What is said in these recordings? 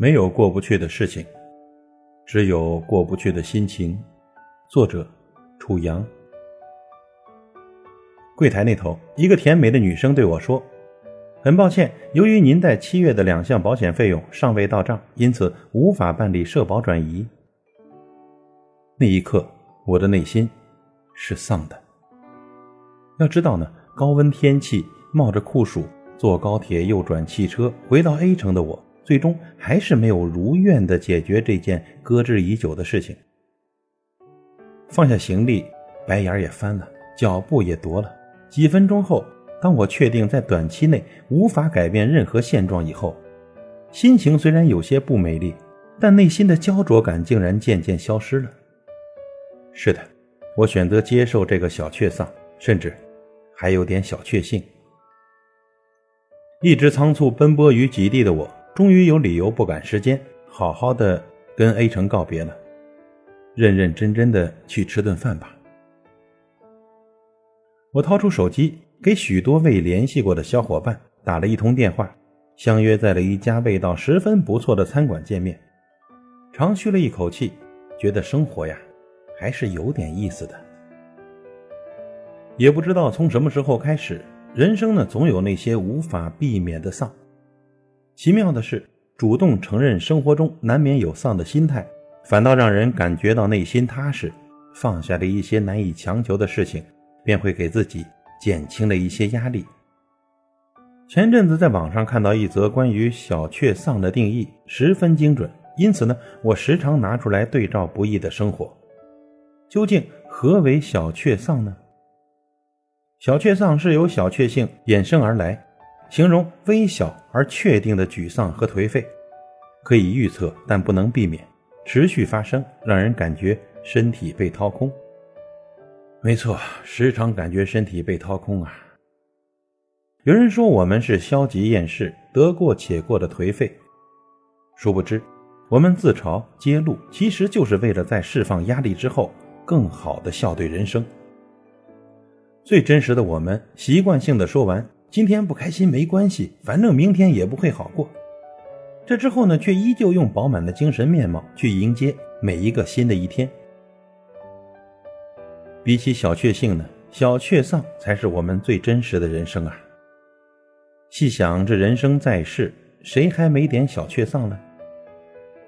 没有过不去的事情，只有过不去的心情。作者：楚阳。柜台那头，一个甜美的女生对我说：“很抱歉，由于您在七月的两项保险费用尚未到账，因此无法办理社保转移。”那一刻，我的内心是丧的。要知道呢，高温天气，冒着酷暑，坐高铁又转汽车回到 A 城的我。最终还是没有如愿的解决这件搁置已久的事情。放下行李，白眼也翻了，脚步也踱了。几分钟后，当我确定在短期内无法改变任何现状以后，心情虽然有些不美丽，但内心的焦灼感竟然渐渐消失了。是的，我选择接受这个小确丧，甚至还有点小确幸。一直仓促奔波于极地的我。终于有理由不赶时间，好好的跟 A 城告别了，认认真真的去吃顿饭吧。我掏出手机，给许多未联系过的小伙伴打了一通电话，相约在了一家味道十分不错的餐馆见面。长吁了一口气，觉得生活呀，还是有点意思的。也不知道从什么时候开始，人生呢，总有那些无法避免的丧。奇妙的是，主动承认生活中难免有丧的心态，反倒让人感觉到内心踏实。放下了一些难以强求的事情，便会给自己减轻了一些压力。前阵子在网上看到一则关于小确丧的定义，十分精准，因此呢，我时常拿出来对照不易的生活。究竟何为小确丧呢？小确丧是由小确幸衍生而来。形容微小而确定的沮丧和颓废，可以预测，但不能避免，持续发生，让人感觉身体被掏空。没错，时常感觉身体被掏空啊。有人说我们是消极厌世、得过且过的颓废，殊不知，我们自嘲揭露，其实就是为了在释放压力之后，更好的笑对人生。最真实的我们，习惯性的说完。今天不开心没关系，反正明天也不会好过。这之后呢，却依旧用饱满的精神面貌去迎接每一个新的一天。比起小确幸呢，小确丧才是我们最真实的人生啊！细想这人生在世，谁还没点小确丧呢？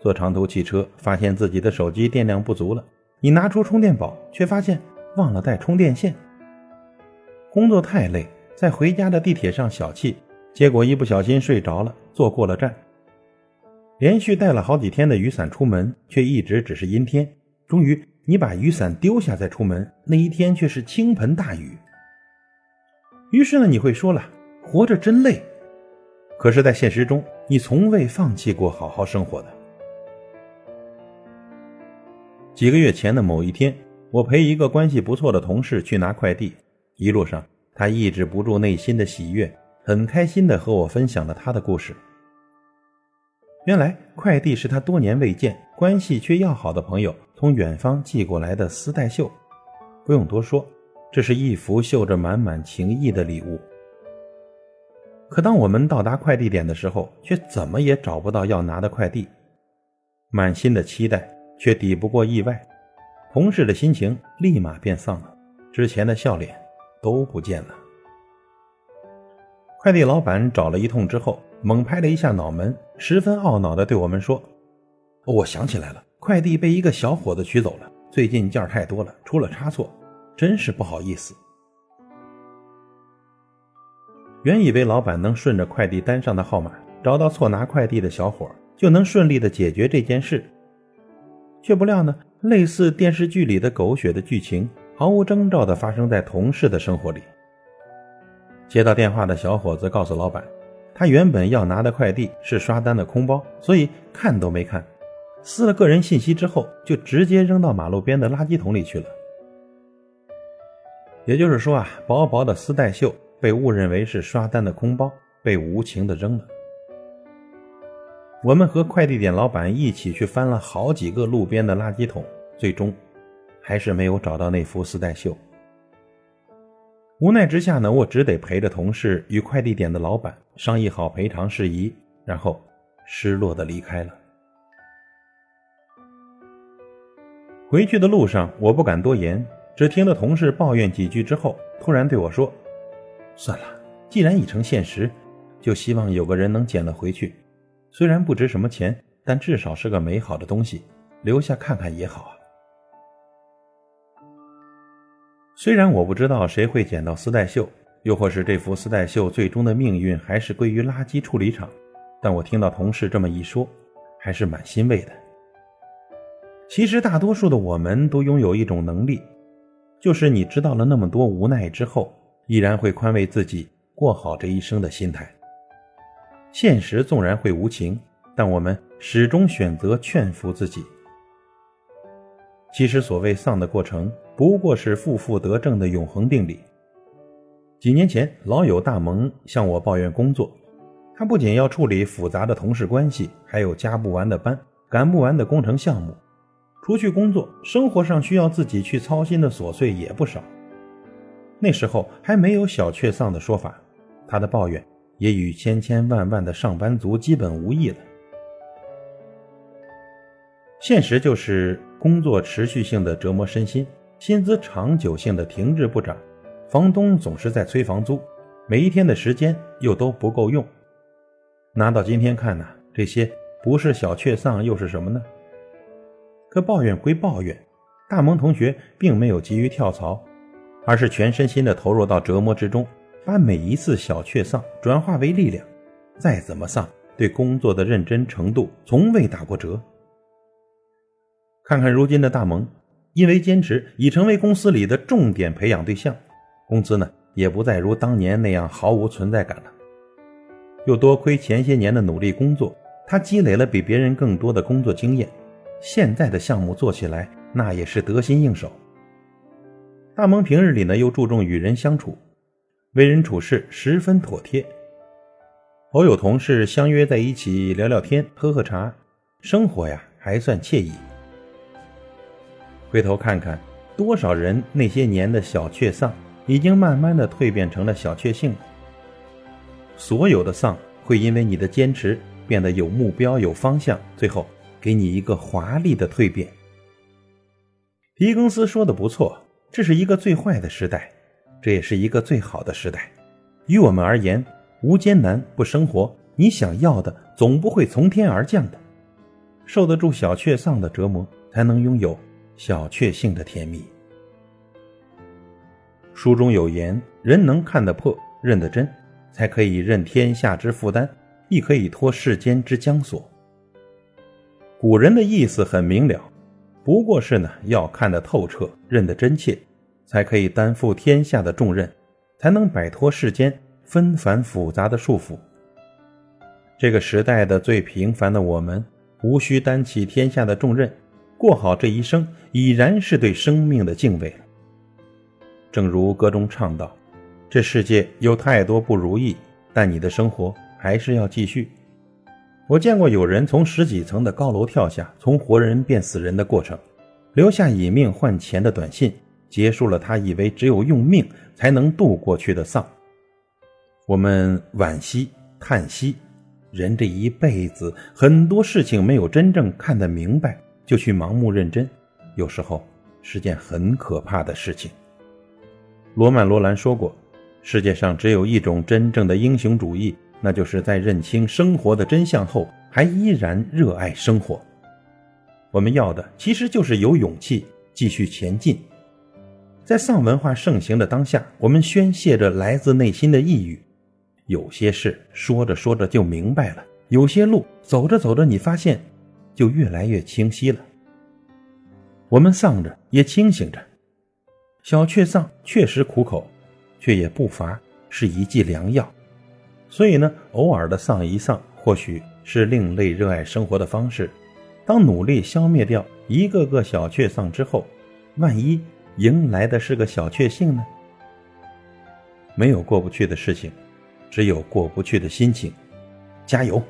坐长途汽车，发现自己的手机电量不足了，你拿出充电宝，却发现忘了带充电线。工作太累。在回家的地铁上小憩，结果一不小心睡着了，坐过了站。连续带了好几天的雨伞出门，却一直只是阴天。终于，你把雨伞丢下再出门，那一天却是倾盆大雨。于是呢，你会说了：“活着真累。”可是，在现实中，你从未放弃过好好生活的。几个月前的某一天，我陪一个关系不错的同事去拿快递，一路上。他抑制不住内心的喜悦，很开心地和我分享了他的故事。原来快递是他多年未见、关系却要好的朋友从远方寄过来的丝带绣。不用多说，这是一幅绣着满满情意的礼物。可当我们到达快递点的时候，却怎么也找不到要拿的快递。满心的期待却抵不过意外，同事的心情立马变丧了，之前的笑脸。都不见了。快递老板找了一通之后，猛拍了一下脑门，十分懊恼地对我们说：“我想起来了，快递被一个小伙子取走了。最近件太多了，出了差错，真是不好意思。”原以为老板能顺着快递单上的号码找到错拿快递的小伙，就能顺利的解决这件事，却不料呢，类似电视剧里的狗血的剧情。毫无征兆地发生在同事的生活里。接到电话的小伙子告诉老板，他原本要拿的快递是刷单的空包，所以看都没看，撕了个人信息之后，就直接扔到马路边的垃圾桶里去了。也就是说啊，薄薄的丝带绣被误认为是刷单的空包，被无情地扔了。我们和快递点老板一起去翻了好几个路边的垃圾桶，最终。还是没有找到那幅丝带绣。无奈之下呢，我只得陪着同事与快递点的老板商议好赔偿事宜，然后失落的离开了。回去的路上，我不敢多言，只听了同事抱怨几句之后，突然对我说：“算了，既然已成现实，就希望有个人能捡了回去，虽然不值什么钱，但至少是个美好的东西，留下看看也好啊。”虽然我不知道谁会捡到丝带绣，又或是这幅丝带绣最终的命运还是归于垃圾处理厂，但我听到同事这么一说，还是蛮欣慰的。其实，大多数的我们都拥有一种能力，就是你知道了那么多无奈之后，依然会宽慰自己过好这一生的心态。现实纵然会无情，但我们始终选择劝服自己。其实，所谓丧的过程，不过是负负得正的永恒定理。几年前，老友大萌向我抱怨工作，他不仅要处理复杂的同事关系，还有加不完的班、赶不完的工程项目。除去工作，生活上需要自己去操心的琐碎也不少。那时候还没有“小确丧”的说法，他的抱怨也与千千万万的上班族基本无异了。现实就是，工作持续性的折磨身心，薪资长久性的停滞不涨，房东总是在催房租，每一天的时间又都不够用。拿到今天看呢，这些不是小确丧又是什么呢？可抱怨归抱怨，大萌同学并没有急于跳槽，而是全身心的投入到折磨之中，把每一次小确丧转化为力量。再怎么丧，对工作的认真程度从未打过折。看看如今的大萌，因为坚持已成为公司里的重点培养对象，工资呢也不再如当年那样毫无存在感了。又多亏前些年的努力工作，他积累了比别人更多的工作经验，现在的项目做起来那也是得心应手。大萌平日里呢又注重与人相处，为人处事十分妥帖。偶有同事相约在一起聊聊天、喝喝茶，生活呀还算惬意。回头看看，多少人那些年的小确丧，已经慢慢的蜕变成了小确幸。所有的丧，会因为你的坚持变得有目标、有方向，最后给你一个华丽的蜕变。狄更斯说的不错，这是一个最坏的时代，这也是一个最好的时代。于我们而言，无艰难不生活，你想要的总不会从天而降的。受得住小确丧的折磨，才能拥有。小确幸的甜蜜。书中有言：“人能看得破、认得真，才可以任天下之负担，亦可以脱世间之枷锁。”古人的意思很明了，不过是呢，要看得透彻、认得真切，才可以担负天下的重任，才能摆脱世间纷繁复杂的束缚。这个时代的最平凡的我们，无需担起天下的重任。过好这一生，已然是对生命的敬畏了。正如歌中唱道：“这世界有太多不如意，但你的生活还是要继续。”我见过有人从十几层的高楼跳下，从活人变死人的过程，留下以命换钱的短信，结束了他以为只有用命才能度过去的丧。我们惋惜叹息，人这一辈子很多事情没有真正看得明白。就去盲目认真，有时候是件很可怕的事情。罗曼·罗兰说过：“世界上只有一种真正的英雄主义，那就是在认清生活的真相后，还依然热爱生活。”我们要的其实就是有勇气继续前进。在丧文化盛行的当下，我们宣泄着来自内心的抑郁。有些事说着说着就明白了，有些路走着走着，你发现。就越来越清晰了。我们丧着也清醒着，小确丧确实苦口，却也不乏是一剂良药。所以呢，偶尔的丧一丧，或许是另类热爱生活的方式。当努力消灭掉一个个小确丧之后，万一迎来的是个小确幸呢？没有过不去的事情，只有过不去的心情。加油！